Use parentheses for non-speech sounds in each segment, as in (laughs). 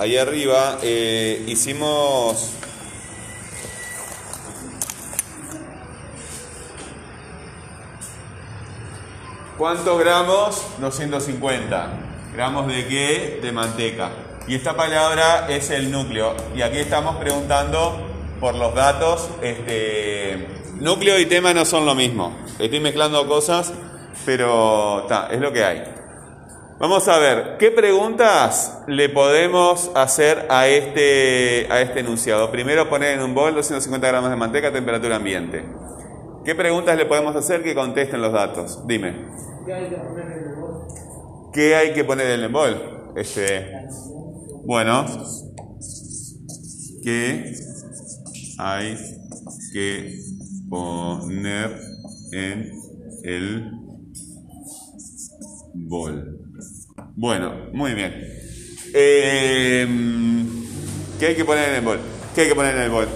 ahí arriba, eh, hicimos... ¿Cuántos gramos? 250. ¿Gramos de qué? De manteca. Y esta palabra es el núcleo. Y aquí estamos preguntando por los datos. Este, núcleo y tema no son lo mismo. Estoy mezclando cosas, pero ta, es lo que hay. Vamos a ver, ¿qué preguntas le podemos hacer a este, a este enunciado? Primero poner en un bol 250 gramos de manteca a temperatura ambiente. ¿Qué preguntas le podemos hacer que contesten los datos? Dime. ¿Qué hay que poner en el bol? ¿Qué hay que poner en el bol? Este, bueno, ¿qué hay que poner en el bol? Bueno, muy bien. Eh, ¿Qué hay que poner en el bol? ¿Qué hay que poner en el bol?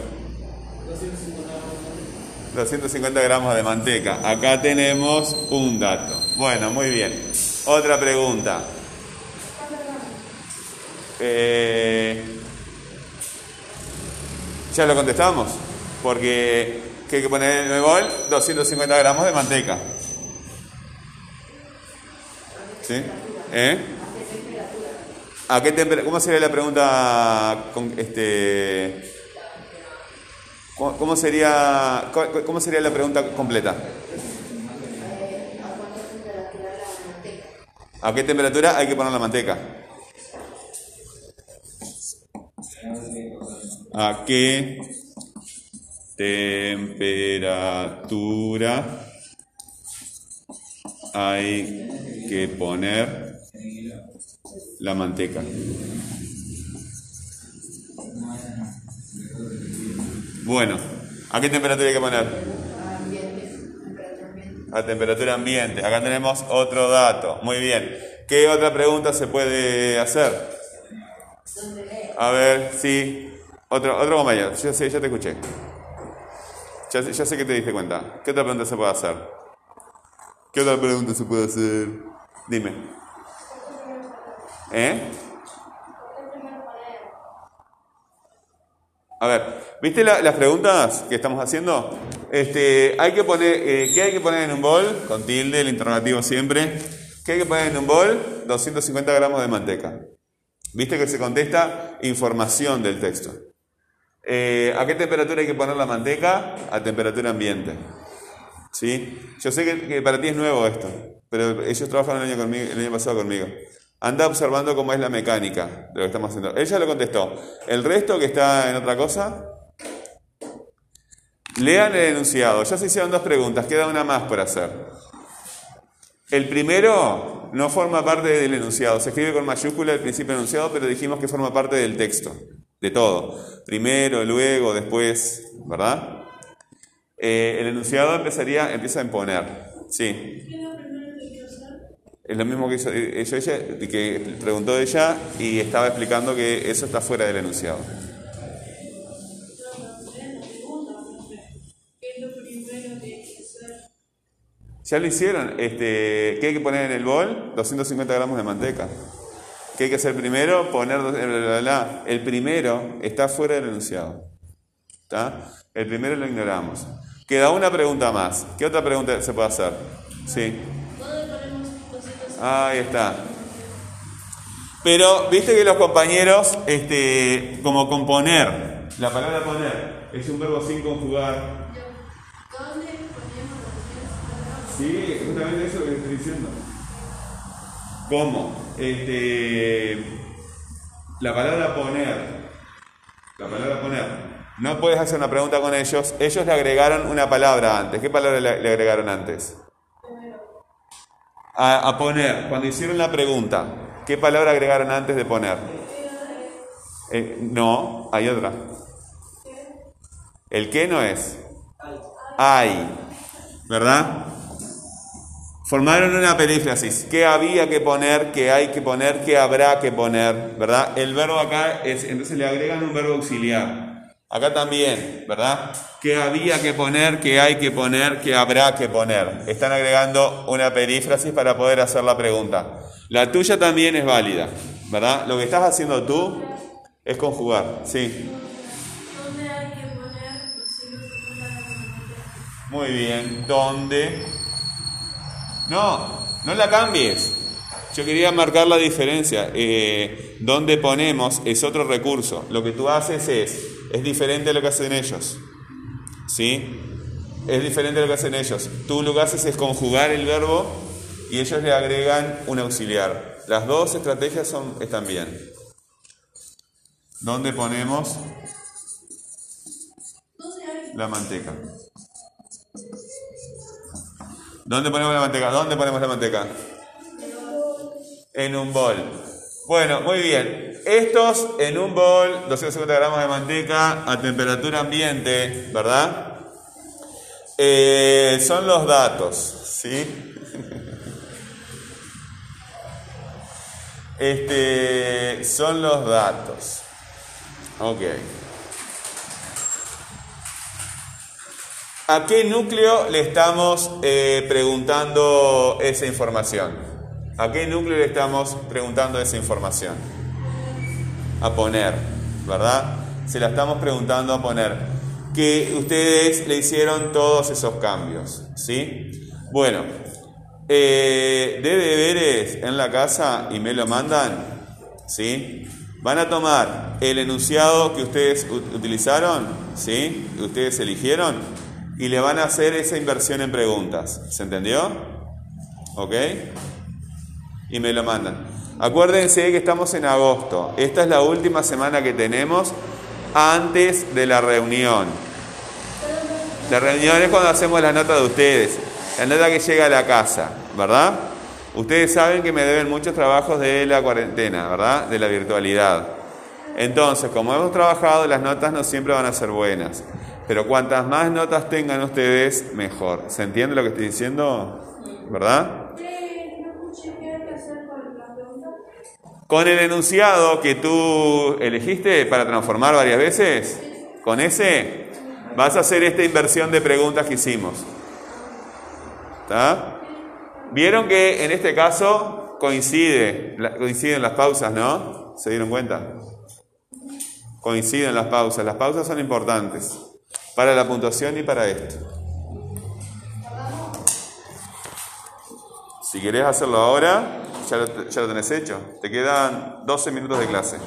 250 gramos de manteca. Acá tenemos un dato. Bueno, muy bien. Otra pregunta. Eh, ya lo contestamos. Porque ¿qué hay que poner en el bol? 250 gramos de manteca. ¿Sí? ¿Eh? ¿A qué temperatura? ¿Cómo sería la pregunta este ¿Cómo sería cómo sería la pregunta completa? ¿A qué temperatura hay que poner la manteca? ¿A qué temperatura hay que poner la manteca? Bueno, ¿a qué temperatura hay que poner? A temperatura ambiente. Acá tenemos otro dato. Muy bien. ¿Qué otra pregunta se puede hacer? A ver, sí. Otro, otro compañero. Ya sé, ya te escuché. Ya, ya sé que te diste cuenta. ¿Qué otra pregunta se puede hacer? ¿Qué otra pregunta se puede hacer? Dime. ¿Eh? A ver, ¿viste la- las preguntas que estamos haciendo? Este, hay que poner, eh, ¿qué hay que poner en un bol? Con tilde, el interrogativo siempre. ¿Qué hay que poner en un bol? 250 gramos de manteca. ¿Viste que se contesta información del texto? Eh, ¿A qué temperatura hay que poner la manteca? A temperatura ambiente. ¿Sí? Yo sé que, para ti es nuevo esto, pero ellos trabajaron el año, el año pasado conmigo. Anda observando cómo es la mecánica de lo que estamos haciendo. Ella lo contestó. El resto que está en otra cosa, lean el enunciado. Ya se hicieron dos preguntas, queda una más por hacer. El primero no forma parte del enunciado. Se escribe con mayúscula el principio enunciado, pero dijimos que forma parte del texto, de todo. Primero, luego, después, ¿verdad? Eh, el enunciado empezaría, empieza en poner. Sí. Es lo mismo que hizo eh, ella, ella, que preguntó ella y estaba explicando que eso está fuera del enunciado. Ya lo hicieron. Este, ¿Qué hay que poner en el bol? 250 gramos de manteca. ¿Qué hay que hacer primero? Poner bla, bla, bla. El primero está fuera del enunciado. ¿Está? El primero lo ignoramos. Queda una pregunta más. ¿Qué otra pregunta se puede hacer? Sí. Ahí está. Pero viste que los compañeros, este, como componer, la palabra poner es un verbo sin conjugar. Sí, justamente eso que estoy diciendo. ¿Cómo? Este, la palabra poner, la palabra poner, no puedes hacer una pregunta con ellos, ellos le agregaron una palabra antes. ¿Qué palabra le, agregaron antes? A, a poner, cuando hicieron la pregunta, ¿qué palabra agregaron antes de poner? Eh, no, hay otra. El qué no es. Hay. ¿Verdad? Formaron una perífrasis. ¿Qué había que poner? ¿Qué hay que poner? ¿Qué habrá que poner? ¿Verdad? El verbo acá es, entonces le agregan un verbo auxiliar. Acá también, ¿verdad? ¿Qué había que poner? ¿Qué hay que poner? ¿Qué habrá que poner? Están agregando una perífrasis para poder hacer la pregunta. La tuya también es válida, ¿verdad? Lo que estás haciendo tú Es conjugar, sí. ¿Dónde hay que poner los 150 gramos de manteca? Muy bien. ¿Dónde? No, no la cambies. Yo quería marcar la diferencia. Eh, donde ponemos es otro recurso. Lo que tú haces es, es diferente a lo que hacen ellos. ¿Sí? Es diferente a lo que hacen ellos. Tú lo que haces es conjugar el verbo y ellos le agregan un auxiliar. Las dos estrategias son, están bien. ¿Dónde ponemos ¿Dónde hay la manteca? ¿Dónde ponemos la manteca? ¿Dónde ponemos la manteca? En un bol. Bueno, muy bien. Estos en un bol, 250 gramos de manteca a temperatura ambiente, ¿verdad? Eh, son los datos, ¿sí? (laughs) Este, son los datos. Ok. ¿A qué núcleo le estamos eh, preguntando esa información? ¿A qué núcleo le estamos preguntando esa información? A poner, ¿verdad? Se la estamos preguntando a poner. Que ustedes le hicieron todos esos cambios, ¿sí? Bueno, eh, de deberes en la casa y me lo mandan, ¿sí? Van a tomar el enunciado que ustedes utilizaron, ¿sí? Que ustedes eligieron y le van a hacer esa inversión en preguntas. ¿Se entendió? ¿Ok? Y me lo mandan. Acuérdense que estamos en agosto. Esta es la última semana que tenemos antes de la reunión. La reunión es cuando hacemos la nota de ustedes, la nota que llega a la casa, ¿verdad? Ustedes saben que me deben muchos trabajos de la cuarentena, ¿verdad? De la virtualidad. Entonces, como hemos trabajado, las notas no siempre van a ser buenas. Pero cuantas más notas tengan ustedes, mejor. ¿Se entiende lo que estoy diciendo? ¿Verdad? ¿Qué? No escuché qué hay que hacer con la pregunta. Con el enunciado que tú elegiste para transformar varias veces, con ese vas a hacer esta inversión de preguntas que hicimos. ¿Está? Vieron que en este caso coincide, coinciden las pausas, ¿no? ¿Se dieron cuenta? Coinciden las pausas. Las pausas son importantes para la puntuación y para esto. Si querés hacerlo ahora, ya lo, tenés hecho. Te quedan 12 minutos de clase.